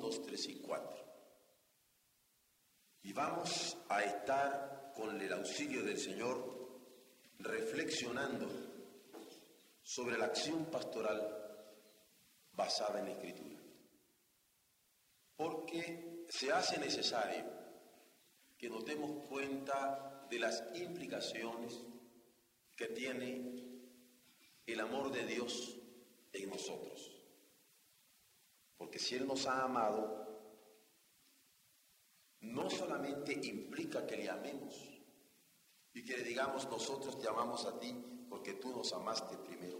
2, 3 y 4. Y vamos a estar con el auxilio del Señor reflexionando sobre la acción pastoral basada en la Escritura. Porque se hace necesario que nos demos cuenta de las implicaciones que tiene el amor de Dios en nosotros. Porque si Él nos ha amado, no solamente implica que le amemos y que le digamos nosotros te amamos a ti porque tú nos amaste primero,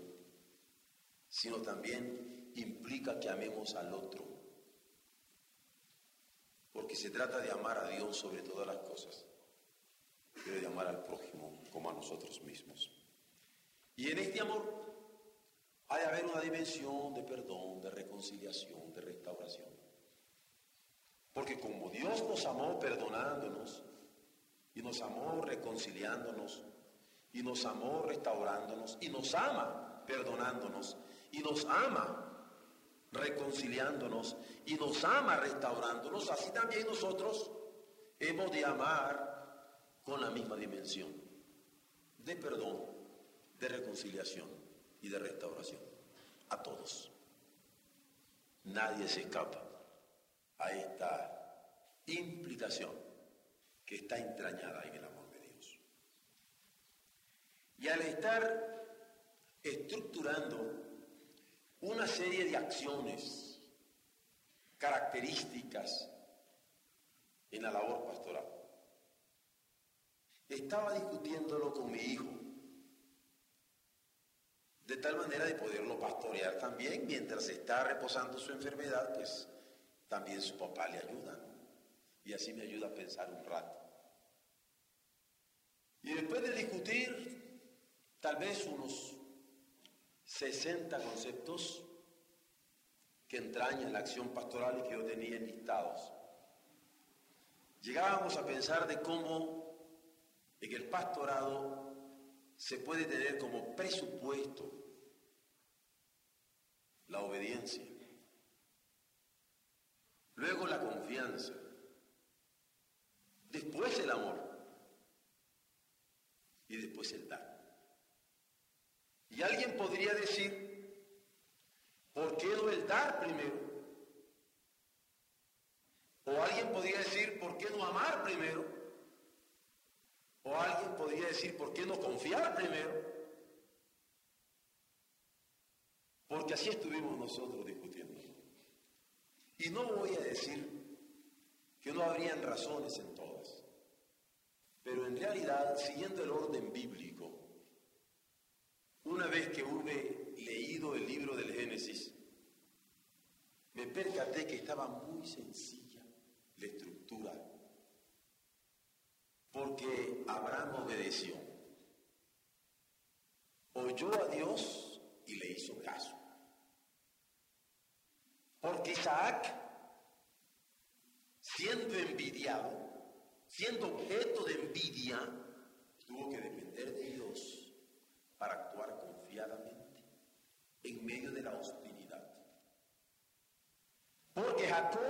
sino también implica que amemos al otro. Porque se trata de amar a Dios sobre todas las cosas, pero de amar al prójimo como a nosotros mismos. Y en este amor ha de haber una dimensión de perdón, de reconciliación, de restauración. Porque como Dios nos amó perdonándonos, y nos amó reconciliándonos, y nos amó restaurándonos, y nos ama perdonándonos, y nos ama reconciliándonos, y nos ama restaurándonos, así también nosotros hemos de amar con la misma dimensión de perdón, de reconciliación y de restauración a todos. Nadie se escapa a esta implicación que está entrañada en el amor de Dios. Y al estar estructurando una serie de acciones características en la labor pastoral, estaba discutiéndolo con mi hijo, de tal manera de poderlo pastorear también mientras está reposando su enfermedad, pues también su papá le ayuda. Y así me ayuda a pensar un rato. Y después de discutir tal vez unos 60 conceptos que entrañan la acción pastoral y que yo tenía enlistados, llegábamos a pensar de cómo en el pastorado se puede tener como presupuesto la obediencia, luego la confianza, después el amor y después el dar. Y alguien podría decir, ¿por qué no el dar primero? O alguien podría decir, ¿por qué no amar primero? O alguien podría decir, ¿por qué no confiar primero? Porque así estuvimos nosotros discutiendo. Y no voy a decir que no habrían razones en todas, pero en realidad, siguiendo el orden bíblico, una vez que hube leído el libro del Génesis, me percaté que estaba muy sencilla la estructura, porque Abraham obedeció, oyó a Dios y le hizo caso. Porque Isaac, siendo envidiado, siendo objeto de envidia, tuvo que depender de Dios para actuar confiadamente en medio de la hostilidad. Porque Jacob,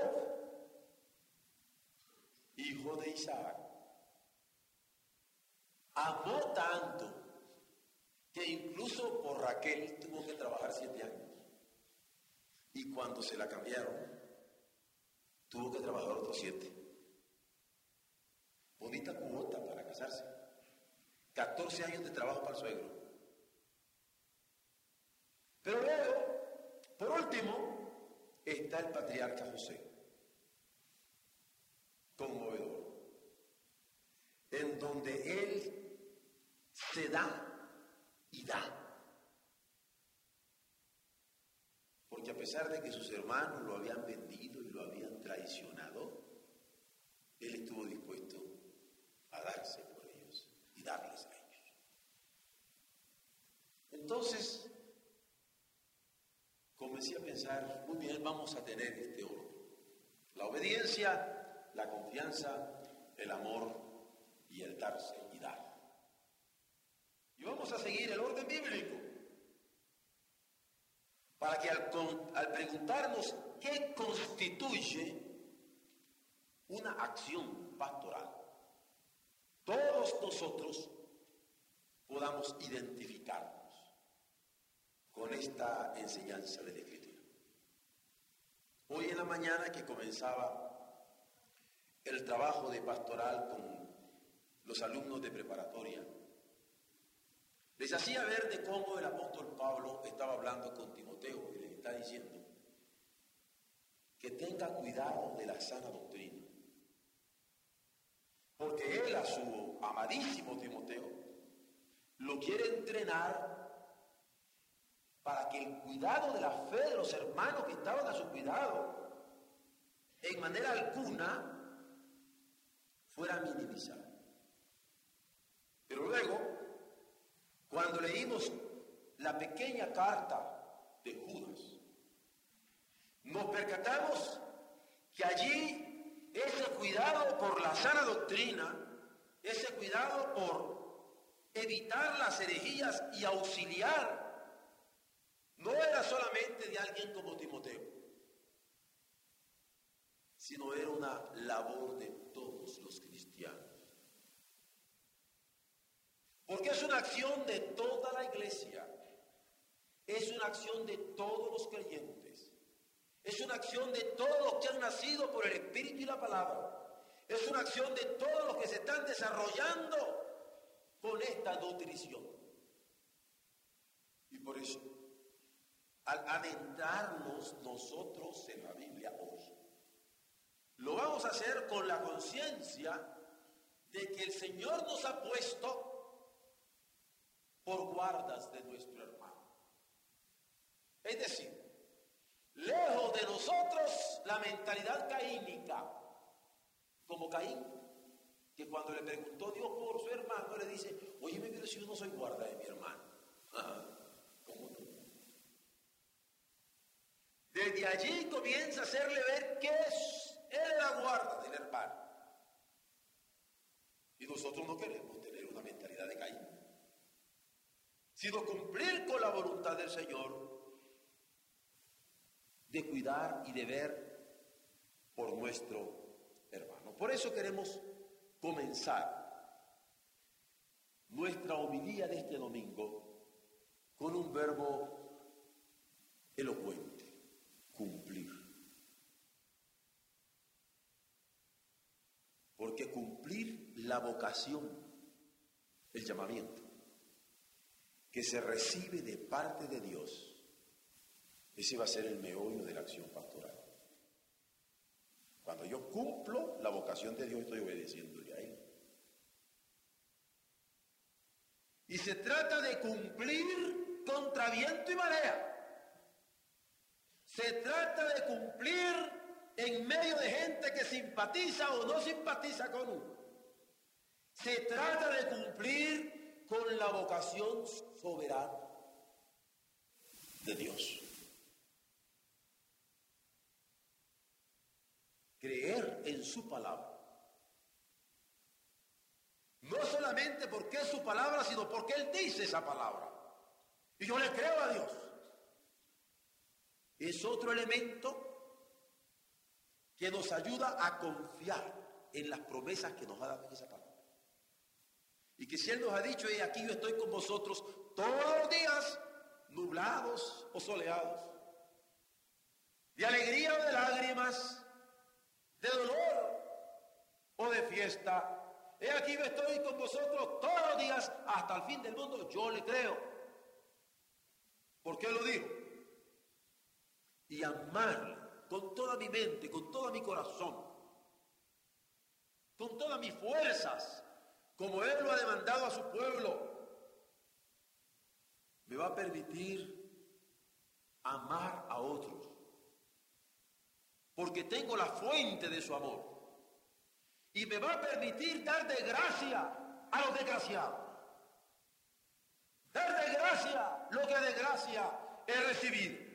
hijo de Isaac, amó tanto que incluso por Raquel tuvo que trabajar siete años. Y cuando se la cambiaron, tuvo que trabajar otros siete. Bonita cuota para casarse. 14 años de trabajo para el suegro. Pero luego, por último, está el patriarca José. Conmovedor. En donde él se da y da. Porque a pesar de que sus hermanos lo habían vendido y lo habían traicionado, él estuvo dispuesto a darse por ellos y darles a ellos. Entonces, comencé a pensar, muy bien, vamos a tener este orden. La obediencia, la confianza, el amor y el darse y dar. Y vamos a seguir el orden bíblico. Para que al, preguntarnos qué constituye una acción pastoral, todos nosotros podamos identificarnos con esta enseñanza de la Escritura. Hoy en la mañana que comenzaba el trabajo de pastoral con los alumnos de preparatoria, les hacía ver de cómo el apóstol Pablo estaba hablando con Timoteo y le está diciendo que tenga cuidado de la sana doctrina. Porque él a su amadísimo Timoteo lo quiere entrenar para que el cuidado de la fe de los hermanos que estaban a su cuidado en manera alguna fuera minimizado. Pero luego, cuando leímos la pequeña carta de Judas, nos percatamos que allí ese cuidado por la sana doctrina, ese cuidado por evitar las herejías y auxiliar, no era solamente de alguien como Timoteo, sino era una labor de todos los cristianos. Porque es una acción de toda la iglesia, es una acción de todos los creyentes. Es una acción de todos los que han nacido por el Espíritu y la palabra. Es una acción de todos los que se están desarrollando con esta nutrición. Y por eso, al adentrarnos nosotros en la Biblia hoy, lo vamos a hacer con la conciencia de que el Señor nos ha puesto por guardas de nuestro hermano. Es decir, Lejos de nosotros la mentalidad caínica, como Caín, que cuando le preguntó Dios por su hermano, le dice, oye, pero si yo no soy guarda de mi hermano. ¿Cómo? Desde allí comienza a hacerle ver que es, él la guarda del hermano. Y nosotros no queremos tener una mentalidad de Caín, sino cumplir con la voluntad del Señor de cuidar y de ver por nuestro hermano. Por eso queremos comenzar nuestra homilía de este domingo con un verbo elocuente, cumplir. Porque cumplir la vocación, el llamamiento, que se recibe de parte de Dios, ese va a ser el meollo de la acción pastoral. Cuando yo cumplo la vocación de Dios, estoy obedeciéndole a Él. Y se trata de cumplir contra viento y marea. Se trata de cumplir en medio de gente que simpatiza o no simpatiza con uno. Se trata de cumplir con la vocación soberana de Dios. creer en su palabra. No solamente porque es su palabra, sino porque Él dice esa palabra. Y yo le creo a Dios. Es otro elemento que nos ayuda a confiar en las promesas que nos ha dado esa palabra. Y que si Él nos ha dicho, y aquí yo estoy con vosotros todos los días, nublados o soleados, de alegría o de lágrimas, de dolor o de fiesta. He aquí yo estoy con vosotros todos los días hasta el fin del mundo. Yo le creo. ¿Por qué lo digo? Y amarle con toda mi mente, con todo mi corazón, con todas mis fuerzas, como Él lo ha demandado a su pueblo, a permitir amar a otros, porque tengo la fuente de su amor, y me va a permitir dar de gracia a los desgraciados, dar de gracia lo que de gracia he recibido.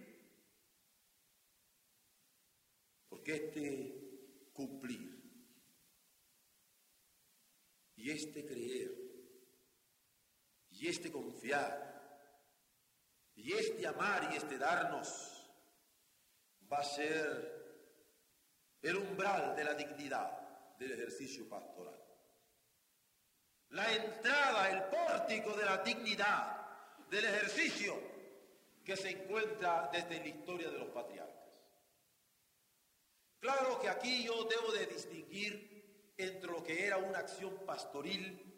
Porque este cumplir y este creer y este confiar y este amar y este darnos va a ser el umbral de la dignidad del ejercicio pastoral. La entrada, el pórtico de la dignidad del ejercicio que se encuentra desde la historia de los patriarcas. Claro que aquí yo debo de distinguir entre lo que era una acción pastoril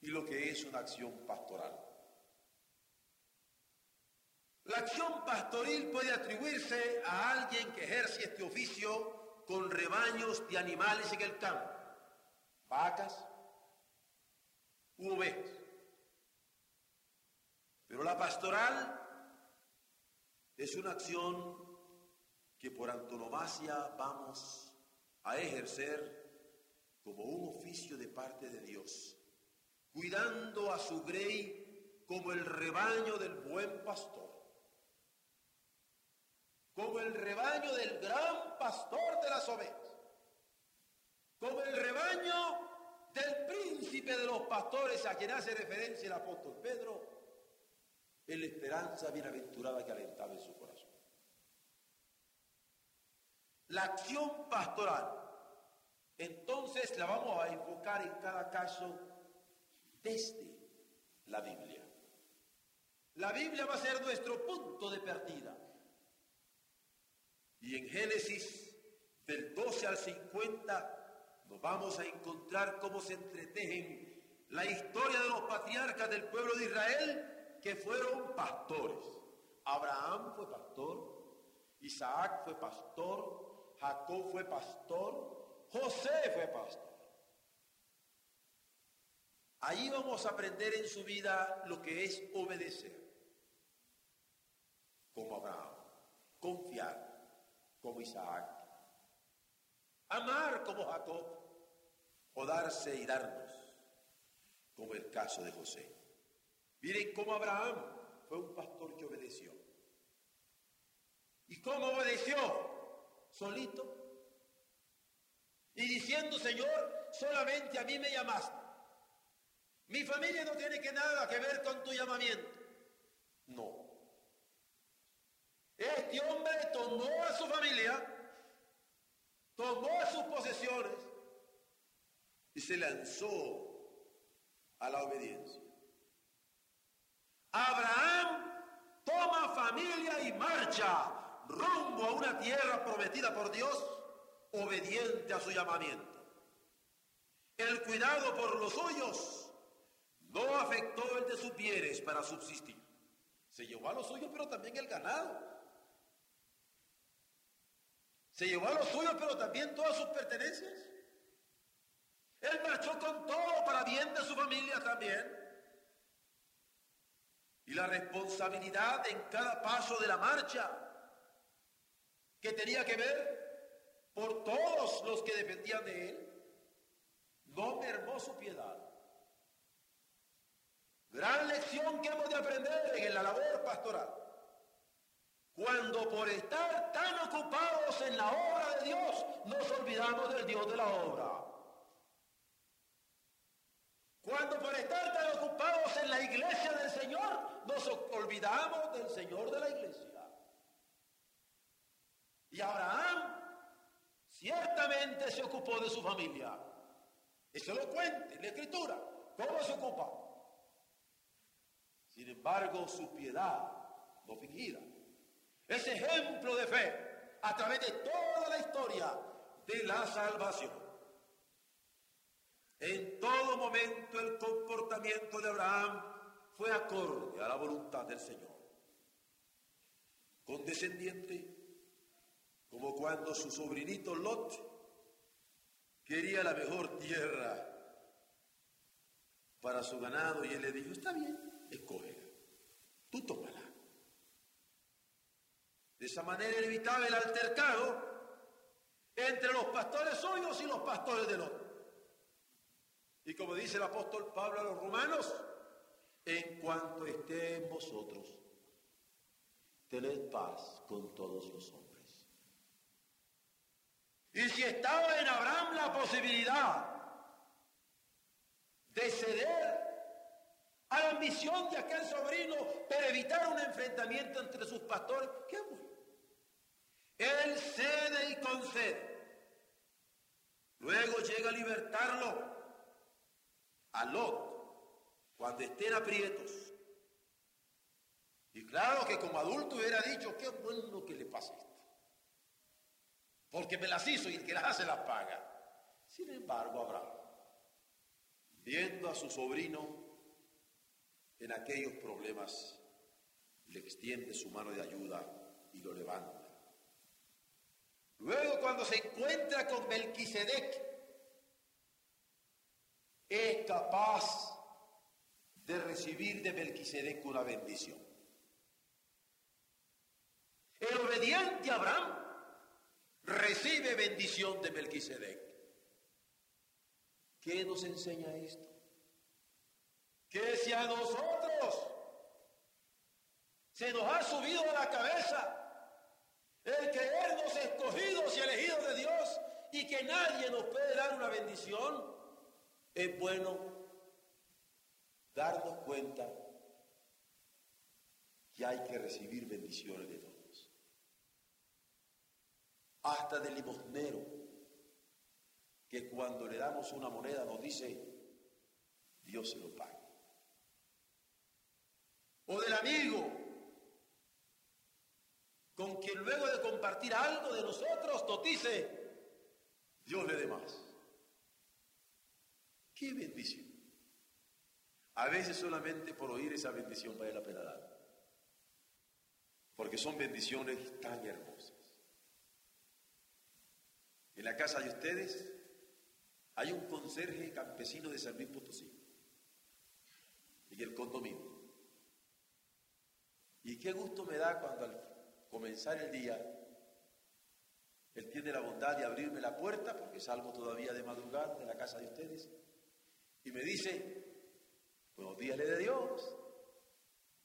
y lo que es una acción pastoral. La acción pastoril puede atribuirse a alguien que ejerce este oficio con rebaños de animales en el campo, vacas u ovejas. Pero la pastoral es una acción que por antonomasia vamos a ejercer como un oficio de parte de Dios, cuidando a su grey como el rebaño del buen pastor como el rebaño del gran pastor de las ovejas, como el rebaño del príncipe de los pastores a quien hace referencia el apóstol Pedro, en la esperanza bienaventurada que alentaba en su corazón. La acción pastoral, entonces la vamos a enfocar en cada caso desde la Biblia. La Biblia va a ser nuestro punto de partida. Y en Génesis del 12 al 50 nos vamos a encontrar cómo se entretejen la historia de los patriarcas del pueblo de Israel que fueron pastores. Abraham fue pastor, Isaac fue pastor, Jacob fue pastor, José fue pastor. Ahí vamos a aprender en su vida lo que es obedecer, como Abraham, confiar, como Isaac, amar como Jacob, o darse y darnos, como el caso de José. Miren cómo Abraham fue un pastor que obedeció. ¿Y cómo obedeció? Solito. Y diciendo, Señor, solamente a mí me llamaste. Mi familia no tiene que nada que ver con tu llamamiento. No. Este hombre tomó a su familia, tomó a sus posesiones y se lanzó a la obediencia. Abraham toma familia y marcha rumbo a una tierra prometida por Dios, obediente a su llamamiento. El cuidado por los suyos no afectó el de sus bienes para subsistir. Se llevó a los suyos, pero también el ganado. Se llevó a los suyos, pero también todas sus pertenencias. Él marchó con todo para bien de su familia también. Y la responsabilidad en cada paso de la marcha, que tenía que ver por todos los que dependían de él, no mermó su piedad. Gran lección que hemos de aprender en la labor pastoral. Cuando por estar tan ocupados en la obra de Dios, nos olvidamos del Dios de la obra. Cuando por estar tan ocupados en la iglesia del Señor, nos olvidamos del Señor de la iglesia. Y Abraham ciertamente se ocupó de su familia. Eso lo cuenta en la escritura. ¿Cómo se ocupa? Sin embargo, su piedad no fingida ese ejemplo de fe a través de toda la historia de la salvación. En todo momento el comportamiento de Abraham fue acorde a la voluntad del Señor. Condescendiente, como cuando su sobrinito Lot quería la mejor tierra para su ganado y él le dijo, está bien, escógela. Tú tómala. De esa manera evitaba el altercado entre los pastores suyos y los pastores del otro. Y como dice el apóstol Pablo a los romanos, en cuanto esté en vosotros, tened paz con todos los hombres. Y si estaba en Abraham la posibilidad de ceder a la ambición de aquel sobrino para evitar un enfrentamiento entre sus pastores, qué bueno. Él cede y concede. Luego llega a libertarlo a Lot cuando estén aprietos. Y claro que como adulto hubiera dicho, qué bueno que le pase esto. Porque me las hizo y el que las hace las paga. Sin embargo, Abraham, viendo a su sobrino en aquellos problemas, le extiende su mano de ayuda y lo levanta. Luego cuando se encuentra con Melquisedec, es capaz de recibir de Melquisedec una bendición. El obediente Abraham recibe bendición de Melquisedec. ¿Qué nos enseña esto? Que si a nosotros se nos ha subido a la cabeza el creernos escogidos y elegidos de Dios y que nadie nos puede dar una bendición, es bueno darnos cuenta que hay que recibir bendiciones de todos. Hasta del limosnero, que cuando le damos una moneda nos dice, Dios se lo paga. O del amigo, con quien luego de compartir algo de nosotros nos dice, Dios le dé más. ¡Qué bendición! A veces solamente por oír esa bendición vale la pena dar. Porque son bendiciones tan hermosas. En la casa de ustedes hay un conserje campesino de San Luis Potosí. Y el condominio. Y qué gusto me da cuando al comenzar el día, Él tiene la bondad de abrirme la puerta, porque salgo todavía de madrugada de la casa de ustedes, y me dice, buenos días le de Dios.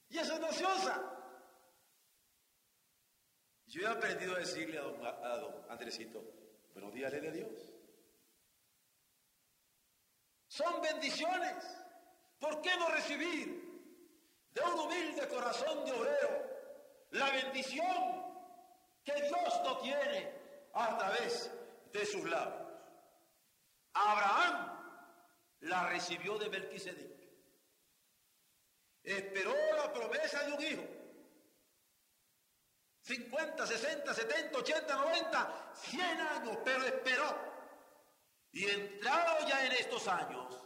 Y eso es nociosa. Yo he aprendido a decirle a don, a don Andresito, buenos días le de Dios. Son bendiciones. ¿Por qué no recibir de un humilde corazón de obrero la bendición que Dios no tiene a través de sus labios? Abraham la recibió de Melquisedec. Esperó la promesa de un hijo. 50, 60, 70, 80, 90, 100 años, pero esperó. Y entrado ya en estos años,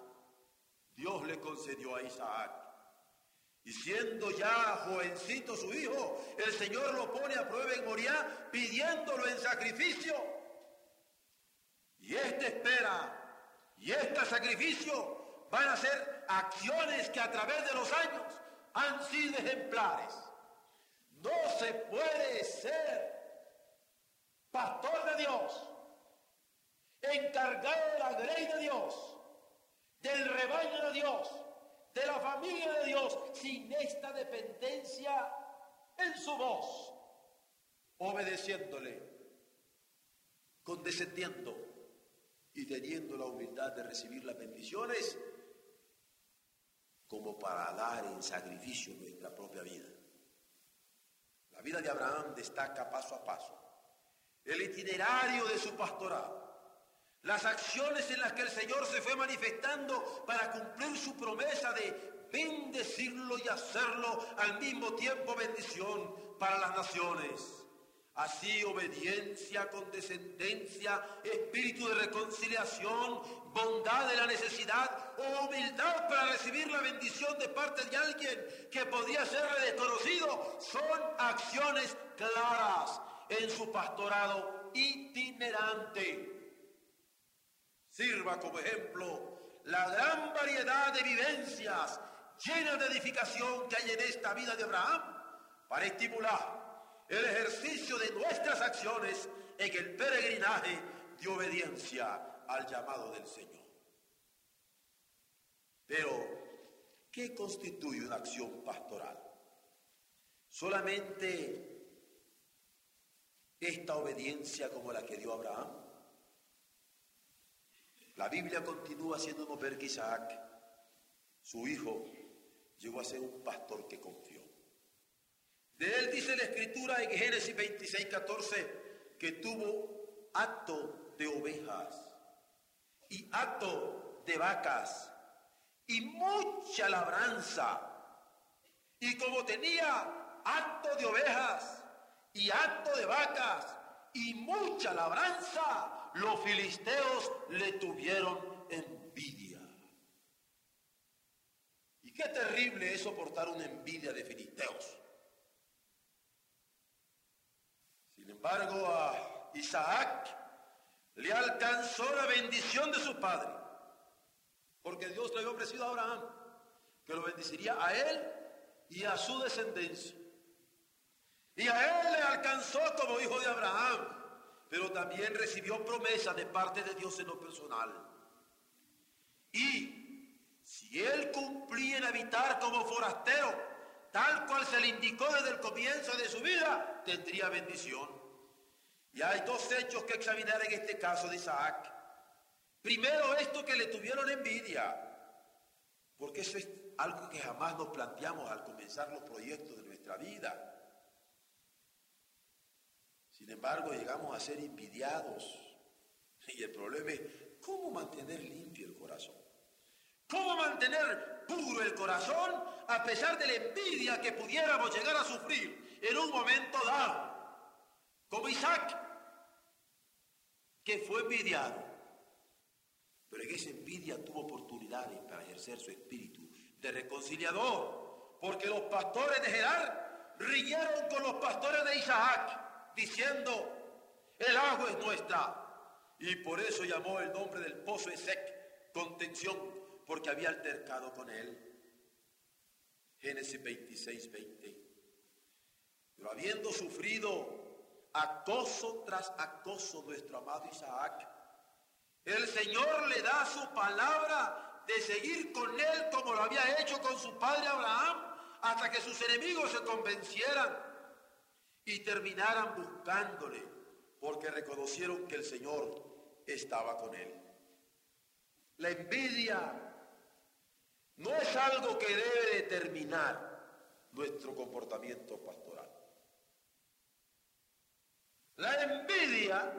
Dios le concedió a Isaac. Y siendo ya jovencito su hijo, el Señor lo pone a prueba en Moriah pidiéndolo en sacrificio. Y este espera y este sacrificio van a ser acciones que a través de los años han sido ejemplares. No se puede ser pastor de Dios, encargado de la ley de Dios, del rebaño de Dios, de la familia de Dios, sin esta dependencia en su voz, obedeciéndole, condescendiendo y teniendo la humildad de recibir las bendiciones como para dar en sacrificio nuestra propia vida. La vida de Abraham destaca paso a paso el itinerario de su pastorado, las acciones en las que el Señor se fue manifestando para cumplir su promesa de bendecirlo y hacerlo al mismo tiempo bendición para las naciones. Así obediencia, condescendencia, espíritu de reconciliación, bondad de la necesidad, humildad para recibir la bendición de parte de alguien que podía serle desconocido, son acciones claras en su pastorado itinerante. Sirva como ejemplo la gran variedad de vivencias llena de edificación que hay en esta vida de Abraham para estimular el ejercicio de nuestras acciones en el peregrinaje de obediencia al llamado del Señor. Pero, ¿qué constituye una acción pastoral? Solamente esta obediencia como la que dio Abraham. La Biblia continúa haciéndonos ver que Isaac, su hijo, llegó a ser un pastor que confió. De él dice la escritura en Génesis 26, 14, que tuvo acto de ovejas y acto de vacas y mucha labranza. Y como tenía acto de ovejas y acto de vacas y mucha labranza, los filisteos le tuvieron envidia. Y qué terrible es soportar una envidia de filisteos. Sin embargo, a Isaac le alcanzó la bendición de su padre, porque Dios le había ofrecido a Abraham que lo bendeciría a él y a su descendencia. Y a él le alcanzó como hijo de Abraham, pero también recibió promesa de parte de Dios en lo personal. Y si él cumplía en habitar como forastero, tal cual se le indicó desde el comienzo de su vida, tendría bendición. Y hay dos hechos que examinar en este caso de Isaac. Primero, esto que le tuvieron envidia, porque eso es algo que jamás nos planteamos al comenzar los proyectos de nuestra vida. Sin embargo, llegamos a ser envidiados. Y el problema es cómo mantener limpio el corazón. ¿Cómo mantener puro el corazón a pesar de la envidia que pudiéramos llegar a sufrir en un momento dado? Como Isaac, que fue envidiado. Pero en esa envidia tuvo oportunidades para ejercer su espíritu de reconciliador, porque los pastores de Gerar riñeron con los pastores de Isaac, diciendo, el agua es nuestra. Y por eso llamó el nombre del pozo Esec, contención, porque había altercado con él. Génesis 26, 20. Pero habiendo sufrido acoso tras acoso nuestro amado Isaac. El Señor le da su palabra de seguir con él como lo había hecho con su padre Abraham, hasta que sus enemigos se convencieran y terminaran buscándole, porque reconocieron que el Señor estaba con él. La envidia no es algo que debe determinar nuestro comportamiento pastoral. La envidia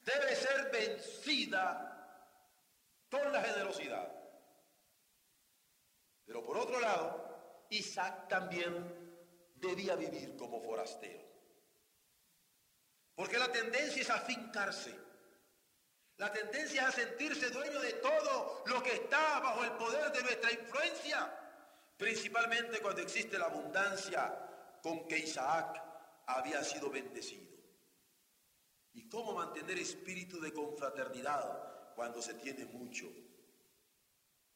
debe ser vencida con la generosidad. Pero por otro lado, Isaac también debía vivir como forastero. Porque la tendencia es a fincarse. La tendencia es a sentirse dueño de todo lo que está bajo el poder de nuestra influencia. Principalmente cuando existe la abundancia con que Isaac había sido bendecido. ¿Y cómo mantener espíritu de confraternidad cuando se tiene mucho?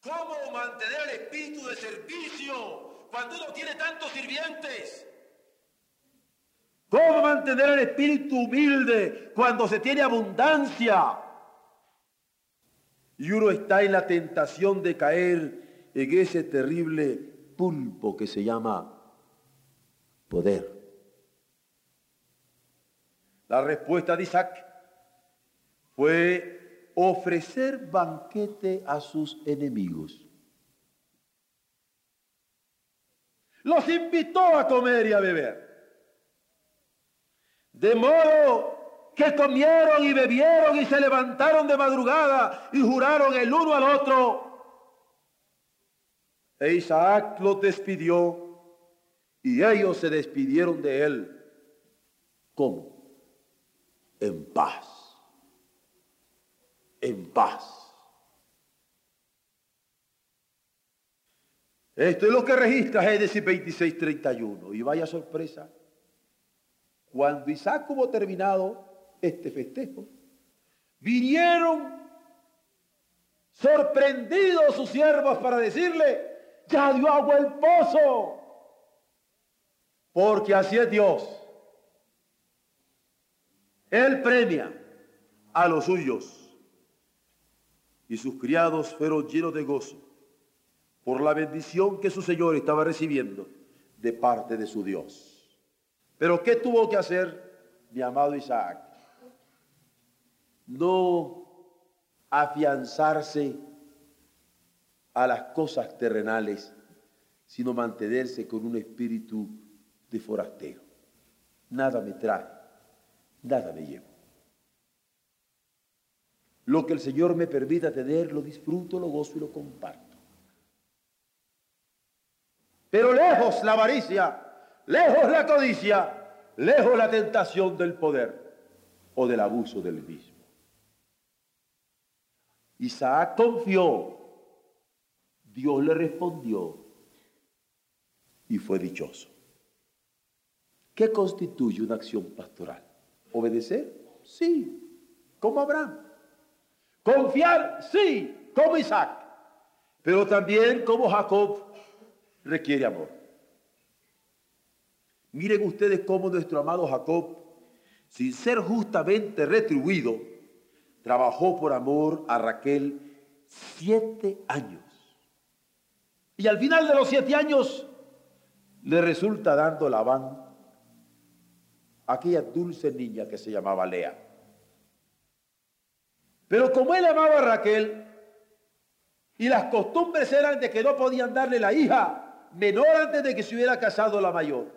¿Cómo mantener el espíritu de servicio cuando uno tiene tantos sirvientes? ¿Cómo mantener el espíritu humilde cuando se tiene abundancia? Y uno está en la tentación de caer en ese terrible pulpo que se llama poder. La respuesta de Isaac fue ofrecer banquete a sus enemigos. Los invitó a comer y a beber. De modo que comieron y bebieron y se levantaron de madrugada y juraron el uno al otro. E Isaac los despidió y ellos se despidieron de él. ¿Cómo? en paz. En paz. Esto es lo que registra Génesis 26, 31. Y vaya sorpresa. Cuando Isaac hubo terminado este festejo, vinieron sorprendidos sus siervos para decirle, ya dio agua el pozo. Porque así es Dios. Él premia a los suyos. Y sus criados fueron llenos de gozo por la bendición que su Señor estaba recibiendo de parte de su Dios. Pero ¿qué tuvo que hacer mi amado Isaac? No afianzarse a las cosas terrenales, sino mantenerse con un espíritu de forastero. Nada me trae, nada me llevo. Lo que el Señor me permita tener, lo disfruto, lo gozo y lo comparto. Pero lejos la avaricia, lejos la codicia, lejos la tentación del poder o del abuso del mismo. Isaac confió, Dios le respondió y fue dichoso. ¿Qué constituye una acción pastoral? ¿Obedecer? Sí, como Abraham. Confiar, sí, como Isaac. Pero también como Jacob requiere amor. Miren ustedes cómo nuestro amado Jacob, sin ser justamente retribuido, trabajó por amor a Raquel siete años. Y al final de los siete años le resulta dando Labán aquella dulce niña que se llamaba Lea. Pero como él amaba a Raquel y las costumbres eran de que no podían darle la hija menor antes de que se hubiera casado la mayor,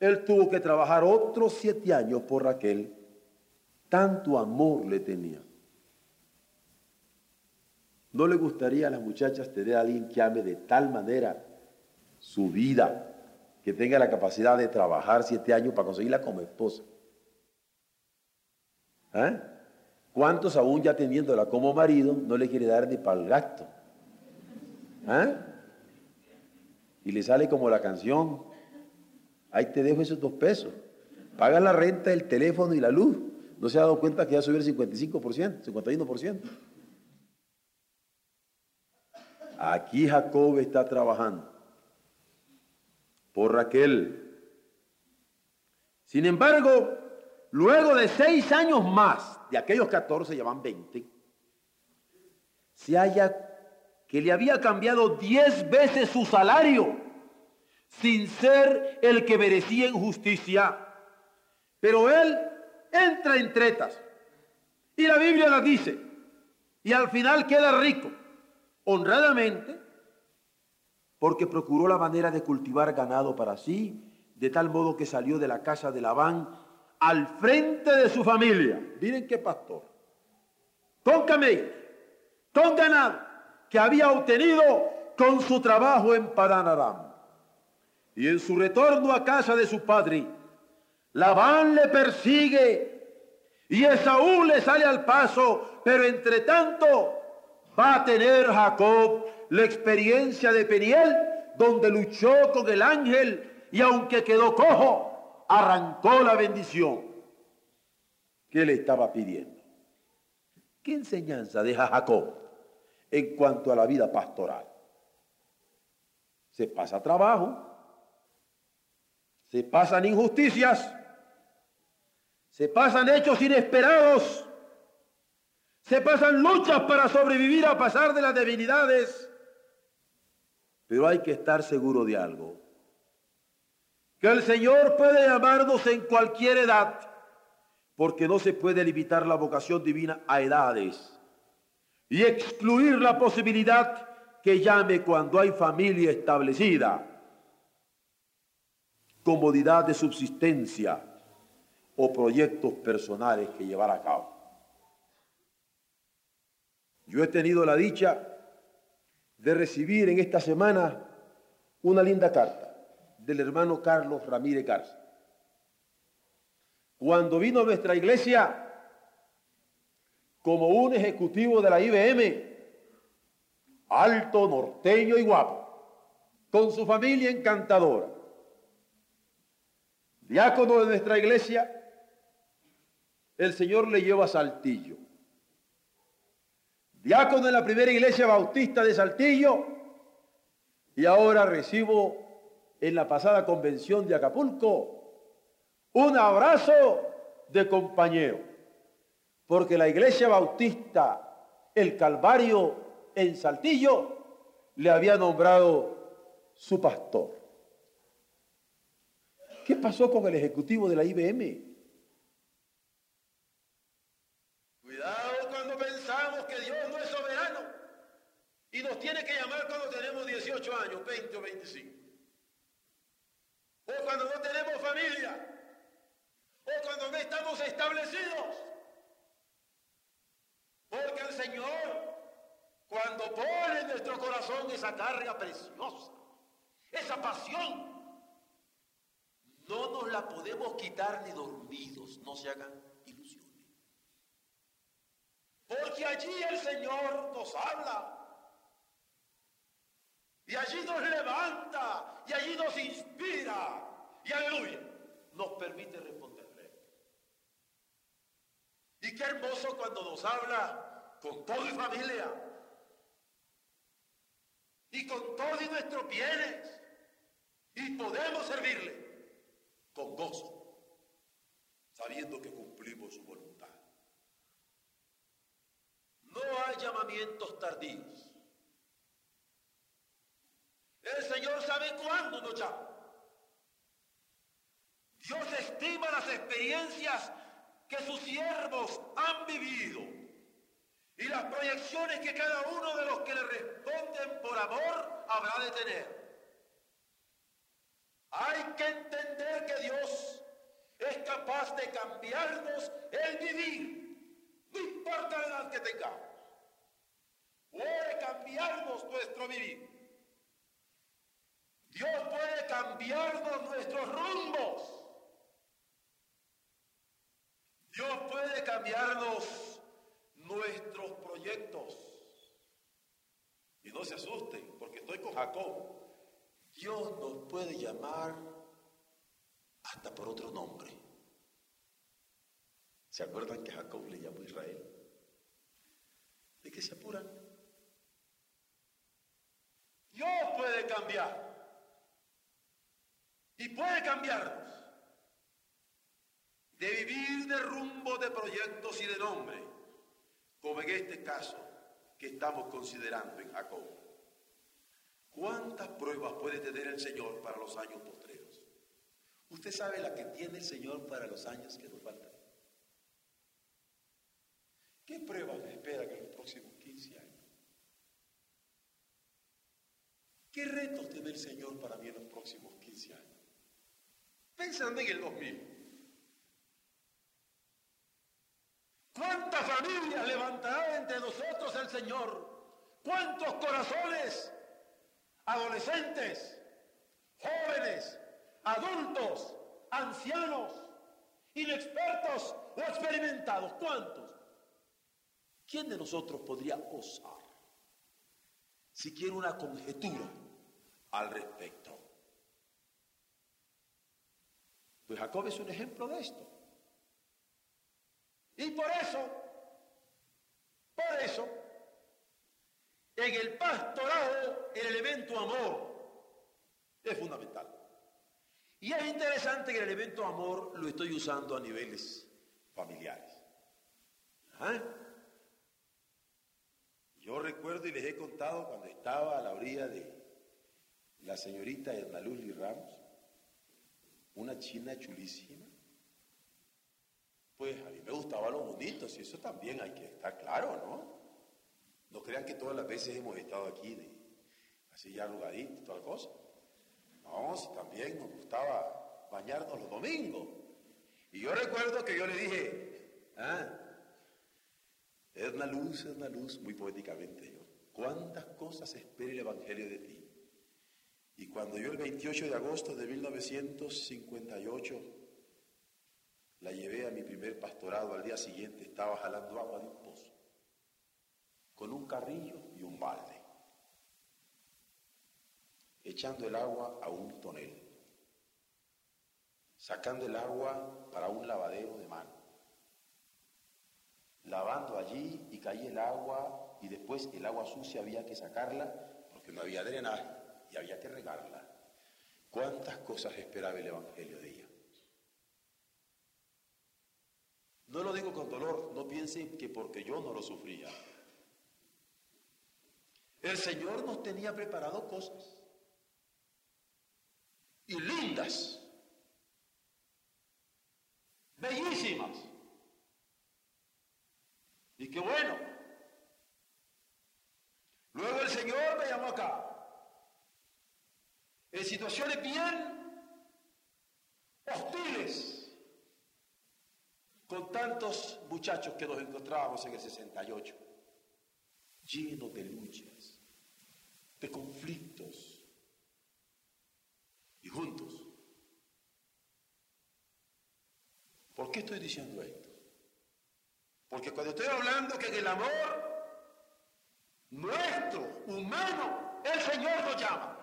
él tuvo que trabajar otros siete años por Raquel. Tanto amor le tenía. ¿No le gustaría a las muchachas tener a alguien que ame de tal manera su vida que tenga la capacidad de trabajar siete años para conseguirla como esposa. ¿Eh? ¿Cuántos aún ya teniéndola como marido no le quiere dar ni para el gasto? ¿Eh? Y le sale como la canción, ahí te dejo esos dos pesos, paga la renta, el teléfono y la luz. ¿No se ha dado cuenta que ya subió el 55%, 51%? Aquí Jacob está trabajando por Raquel. Sin embargo, luego de seis años más, de aquellos 14 ya van 20, se halla que le había cambiado diez veces su salario, sin ser el que merecía en justicia. Pero él entra en tretas. Y la Biblia la dice. Y al final queda rico, honradamente, porque procuró la manera de cultivar ganado para sí, de tal modo que salió de la casa de Labán al frente de su familia. Miren qué pastor. Con camellos, con ganado, que había obtenido con su trabajo en Padán Aram. Y en su retorno a casa de su padre, Labán le persigue y Esaú le sale al paso, pero entre tanto va a tener Jacob la experiencia de Peniel, donde luchó con el ángel y aunque quedó cojo, arrancó la bendición que le estaba pidiendo. ¿Qué enseñanza deja Jacob en cuanto a la vida pastoral? Se pasa trabajo, se pasan injusticias, se pasan hechos inesperados, se pasan luchas para sobrevivir a pasar de las debilidades. Pero hay que estar seguro de algo. Que el Señor puede llamarnos en cualquier edad, porque no se puede limitar la vocación divina a edades y excluir la posibilidad que llame cuando hay familia establecida, comodidad de subsistencia o proyectos personales que llevar a cabo. Yo he tenido la dicha de recibir en esta semana una linda carta del hermano Carlos Ramírez Garza. Cuando vino a nuestra iglesia como un ejecutivo de la IBM, alto, norteño y guapo, con su familia encantadora, diácono de nuestra iglesia, el Señor le lleva a Saltillo diácono en la primera iglesia bautista de Saltillo, Y ahora recibo en la pasada convención de Acapulco un abrazo de compañero, porque la iglesia bautista, el Calvario en Saltillo, le había nombrado su pastor. ¿Qué pasó con el ejecutivo de la IBM? Cuidado cuando pensamos que Dios no es soberano y nos tiene que llamar cuando tenemos 18 años, 20 o 25. O cuando no tenemos familia. O cuando no estamos establecidos. Porque el Señor, cuando pone en nuestro corazón esa carga preciosa, esa pasión, no nos la podemos quitar ni dormidos, no se hagan ilusiones. Porque allí el Señor nos habla. Y allí nos levanta, y allí nos inspira, y aleluya, nos permite responderle. Y qué hermoso cuando nos habla con toda familia, y con todos nuestros bienes, y podemos servirle con gozo, sabiendo que cumplimos su voluntad. No hay llamamientos tardíos. El Señor sabe cuándo nos llama. Dios estima las experiencias que sus siervos han vivido y las proyecciones que cada uno de los que le responden por amor habrá de tener. Hay que entender que Dios es capaz de cambiarnos el vivir, no importa la edad que tengamos. Puede cambiarnos nuestro vivir. Dios puede cambiarnos nuestros rumbos. Dios puede cambiarnos nuestros proyectos. Y no se asusten, porque estoy con Jacob. Dios nos puede llamar hasta por otro nombre. ¿Se acuerdan que Jacob le llamó Israel? ¿De qué se apuran? Dios puede cambiar. Y puede cambiarnos. De vivir de rumbo de proyectos y de nombre, como en este caso que estamos considerando en Jacob. ¿Cuántas pruebas puede tener el Señor para los años postreros? ¿Usted sabe la que tiene el Señor para los años que nos faltan? ¿Qué pruebas le esperan en los próximos 15 años? ¿Qué retos tiene el Señor para mí en los próximos 15 años? Pensando en el 2000. ¿Cuántas familias levantará entre nosotros el Señor? ¿Cuántos corazones adolescentes, jóvenes, adultos, ancianos, inexpertos o experimentados. ¿Cuántos? ¿Quién de nosotros podría osar siquiera una conjetura al respecto? Pues Jacob es un ejemplo de esto. Y por eso, por eso, en el pastorado, el elemento amor es fundamental. Y es interesante que el elemento amor lo estoy usando a niveles familiares. ¿Ah? Yo recuerdo y les he contado cuando estaba a la orilla de la señorita Edna Luz Ramos, una china chulísima. Pues a mí me gustaba los bonitos y eso también hay que estar claro, ¿no? No crean que todas las veces hemos estado aquí así ya arrugaditos y toda la cosa. No, si también nos gustaba bañarnos los domingos. Y yo recuerdo que yo le dije, ah, Edna Luz, Edna Luz, muy poéticamente yo, ¿cuántas cosas espera el Evangelio de ti? Y cuando yo el 28 de agosto de 1958 la llevé a mi primer pastorado, al día siguiente estaba jalando agua de un pozo con un carrillo y un balde, echando el agua a un tonel, sacando el agua para un lavadero de mano, lavando allí y caía el agua y después el agua sucia había que sacarla porque no había drenaje había que regarla. ¿Cuántas cosas esperaba el Evangelio de ella? No lo digo con dolor, no piensen que porque yo no lo sufría. El Señor nos tenía preparado cosas y lindas, bellísimas. Y qué bueno. Luego el Señor me llamó acá. En situaciones bien hostiles, con tantos muchachos que nos encontrábamos en el 68, llenos de luchas, de conflictos, y juntos. ¿Por qué estoy diciendo esto? Porque cuando estoy hablando que en el amor nuestro, humano, el Señor nos llama.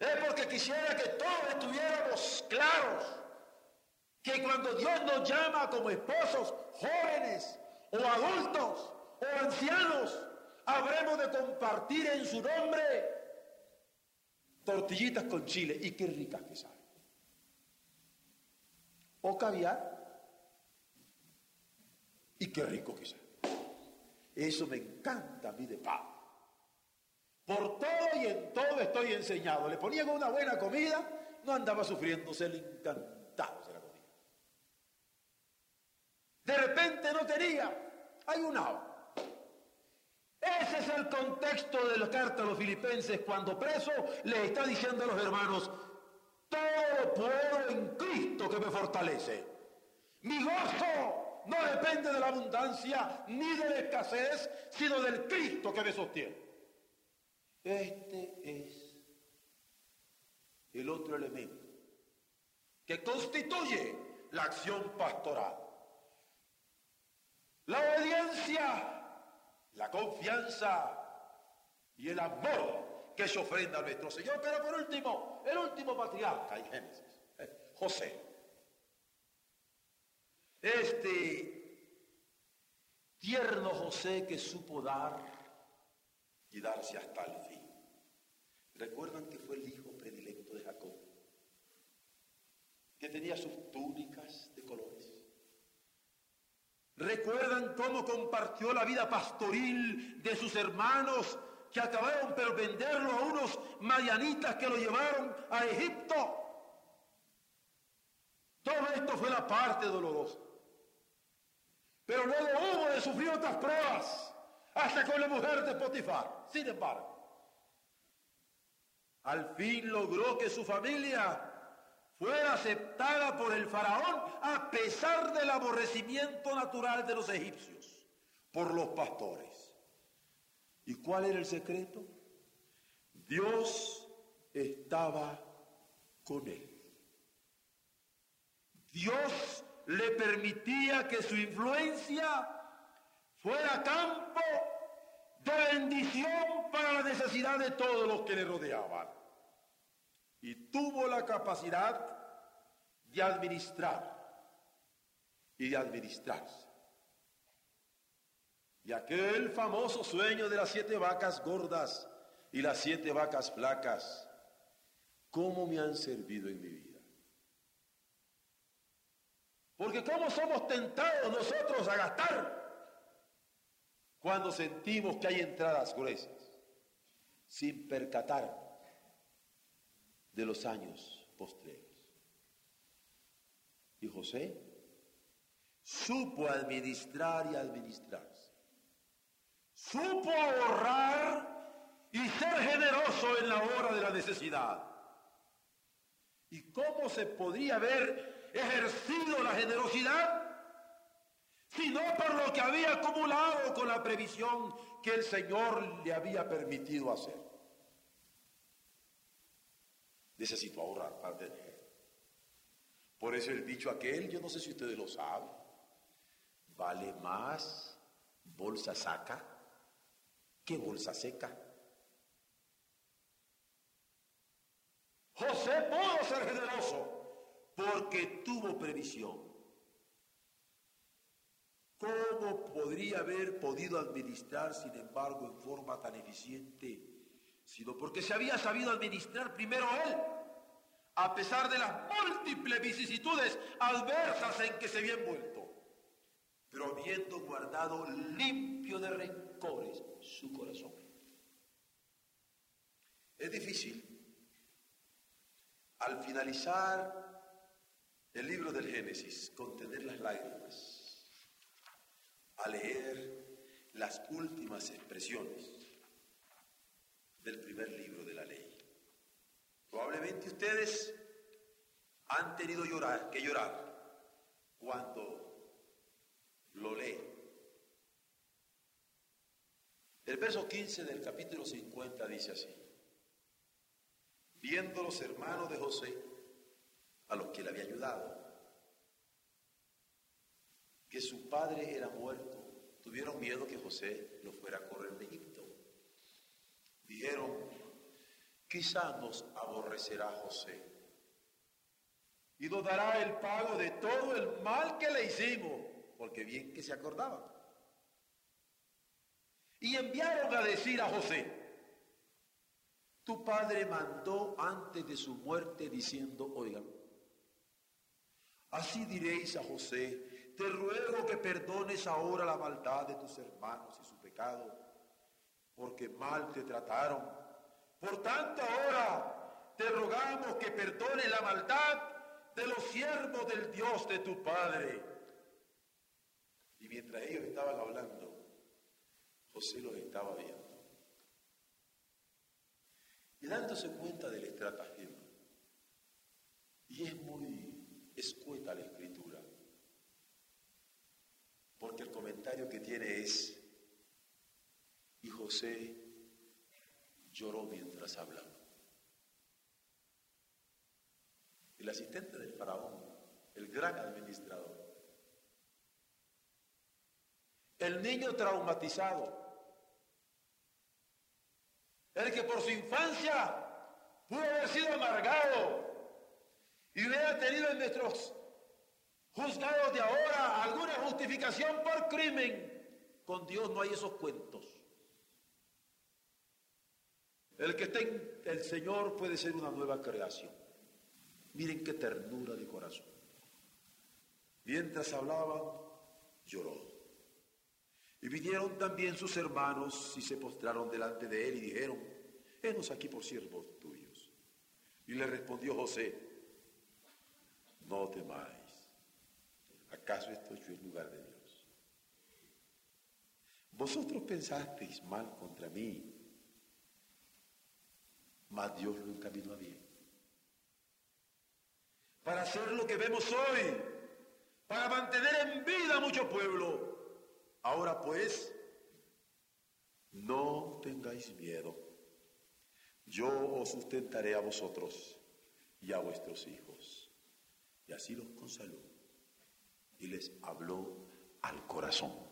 Es porque quisiera que todos estuviéramos claros que cuando Dios nos llama como esposos, jóvenes o adultos o ancianos, habremos de compartir en su nombre tortillitas con chile y qué ricas que saben. O caviar y qué rico que sabe. Eso me encanta a mí de paz. Por todo y en todo estoy enseñado. Le ponían una buena comida, no andaba sufriendo, se le encantaba la comida. De repente no tenía, hay una ese es el contexto de la carta a los filipenses cuando preso le está diciendo a los hermanos, todo puedo en Cristo que me fortalece. Mi gozo no depende de la abundancia ni de la escasez, sino del Cristo que me sostiene. Este es el otro elemento que constituye la acción pastoral. La obediencia la confianza y el amor que se ofrenda a nuestro Señor. Pero por último, el último patriarca en Génesis, eh, José. Este tierno José que supo dar y darse hasta el fin. Recuerdan que fue el hijo predilecto de Jacob, que tenía sus túnicas de colores Recuerdan cómo compartió la vida pastoril de sus hermanos que acabaron por venderlo a unos madianitas que lo llevaron a Egipto. Todo esto fue la parte dolorosa. Pero luego hubo de sufrir otras pruebas, hasta con la mujer de Potifar. Sin embargo, al fin logró que su familia fue aceptada por el faraón a pesar del aborrecimiento natural de los egipcios por los pastores. ¿Y cuál era el secreto? Dios estaba con él. Dios le permitía que su influencia fuera campo bendición para la necesidad de todos los que le rodeaban y tuvo la capacidad de administrar y de administrarse. Y aquel famoso sueño de las siete vacas gordas y las siete vacas flacas, ¿cómo me han servido en mi vida? Porque ¿cómo somos tentados nosotros a gastar cuando sentimos que hay entradas gruesas sin percatar de los años postreros. Y José supo administrar y administrarse. Supo ahorrar y ser generoso en la hora de la necesidad. ¿Y cómo se podría haber ejercido la generosidad? Sino por lo que había acumulado con la previsión que el Señor le había permitido hacer necesito ahorrar para. Por eso el dicho aquel, yo no sé si ustedes lo saben, vale más bolsa saca que bolsa seca. José pudo ser generoso porque tuvo previsión. ¿Cómo podría haber podido administrar, sin embargo, en forma tan eficiente sino porque se había sabido administrar primero él, a pesar de las múltiples vicisitudes adversas en que se había envuelto, pero habiendo guardado limpio de rencores su corazón. Es difícil. Al finalizar el libro del Génesis, contener las lágrimas, a leer las últimas expresiones del primer libro de la ley. Probablemente ustedes han tenido llorar, que llorar cuando lo leen. El verso 15 del capítulo 50 dice así viendo los hermanos de José, a los que le había ayudado, que su padre era muerto, tuvieron miedo que José lo fuera a correr de Egipto. Dijeron, quizá nos aborrecerá José y nos dará el pago de todo el mal que le hicimos, porque bien que se acordaban. Y enviaron a decir a José, tu padre mandó antes de su muerte diciendo, oigan, así diréis a José, te ruego que perdones ahora la maldad de tus hermanos y su pecado, porque mal te trataron. Por tanto ahora te rogamos que perdones la maldad de los siervos del Dios de tu Padre. Y mientras ellos estaban hablando, José los estaba viendo y dándose cuenta del estratagema. Y es muy escueta la escritura, porque el comentario que tiene es, y José lloró mientras hablaba. El asistente del faraón, el gran administrador, el niño traumatizado, el que por su infancia pudo haber sido amargado y hubiera tenido en nuestros juzgados de ahora alguna justificación por crimen. Con Dios no hay esos cuentos. El que esté en el Señor puede ser una nueva creación. Miren qué ternura de corazón. Mientras hablaba, lloró. Y vinieron también sus hermanos y se postraron delante de él y dijeron, henos aquí por siervos tuyos. Y le respondió José, no temáis, ¿acaso estoy yo en lugar de Dios? Vosotros pensasteis mal contra mí, mas Dios lo encaminó a bien. Para hacer lo que vemos hoy, para mantener en vida a mucho pueblo, Ahora pues, no tengáis miedo. Yo os sustentaré a vosotros y a vuestros hijos. Y así los consoló y les habló al corazón.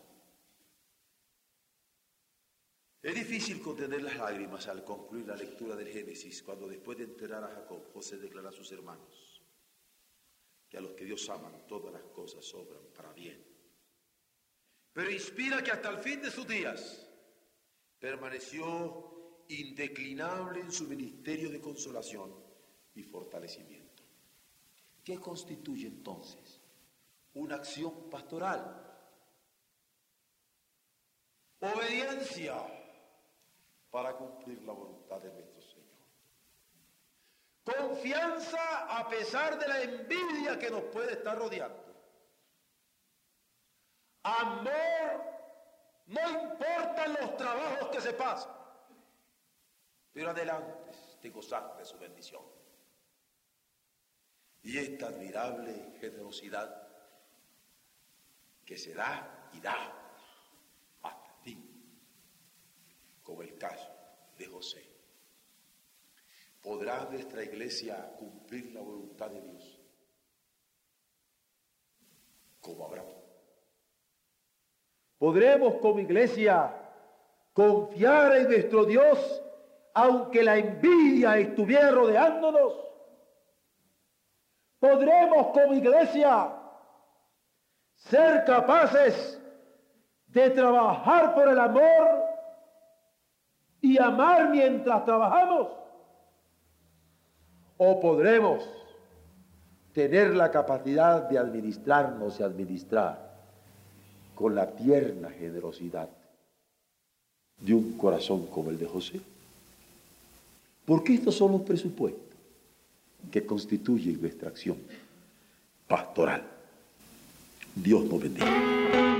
Es difícil contener las lágrimas al concluir la lectura del Génesis, cuando después de enterar a Jacob, José declara a sus hermanos que a los que Dios aman todas las cosas sobran para bien pero inspira que hasta el fin de sus días permaneció indeclinable en su ministerio de consolación y fortalecimiento. ¿Qué constituye entonces una acción pastoral? Obediencia para cumplir la voluntad de nuestro Señor. Confianza a pesar de la envidia que nos puede estar rodeando. Amor, no importan los trabajos que se pasan, pero adelante te gozar de su bendición. Y esta admirable generosidad que se da y da hasta ti, como el caso de José. ¿Podrá nuestra iglesia cumplir la voluntad de Dios? Como Abraham. Podremos como iglesia confiar en nuestro Dios aunque la envidia estuviera rodeándonos. Podremos como iglesia ser capaces de trabajar por el amor y amar mientras trabajamos? ¿O podremos tener la capacidad de administrarnos y administrar con la tierna generosidad de un corazón como el de José? Porque estos son los presupuestos que constituyen nuestra acción pastoral. Dios nos bendiga.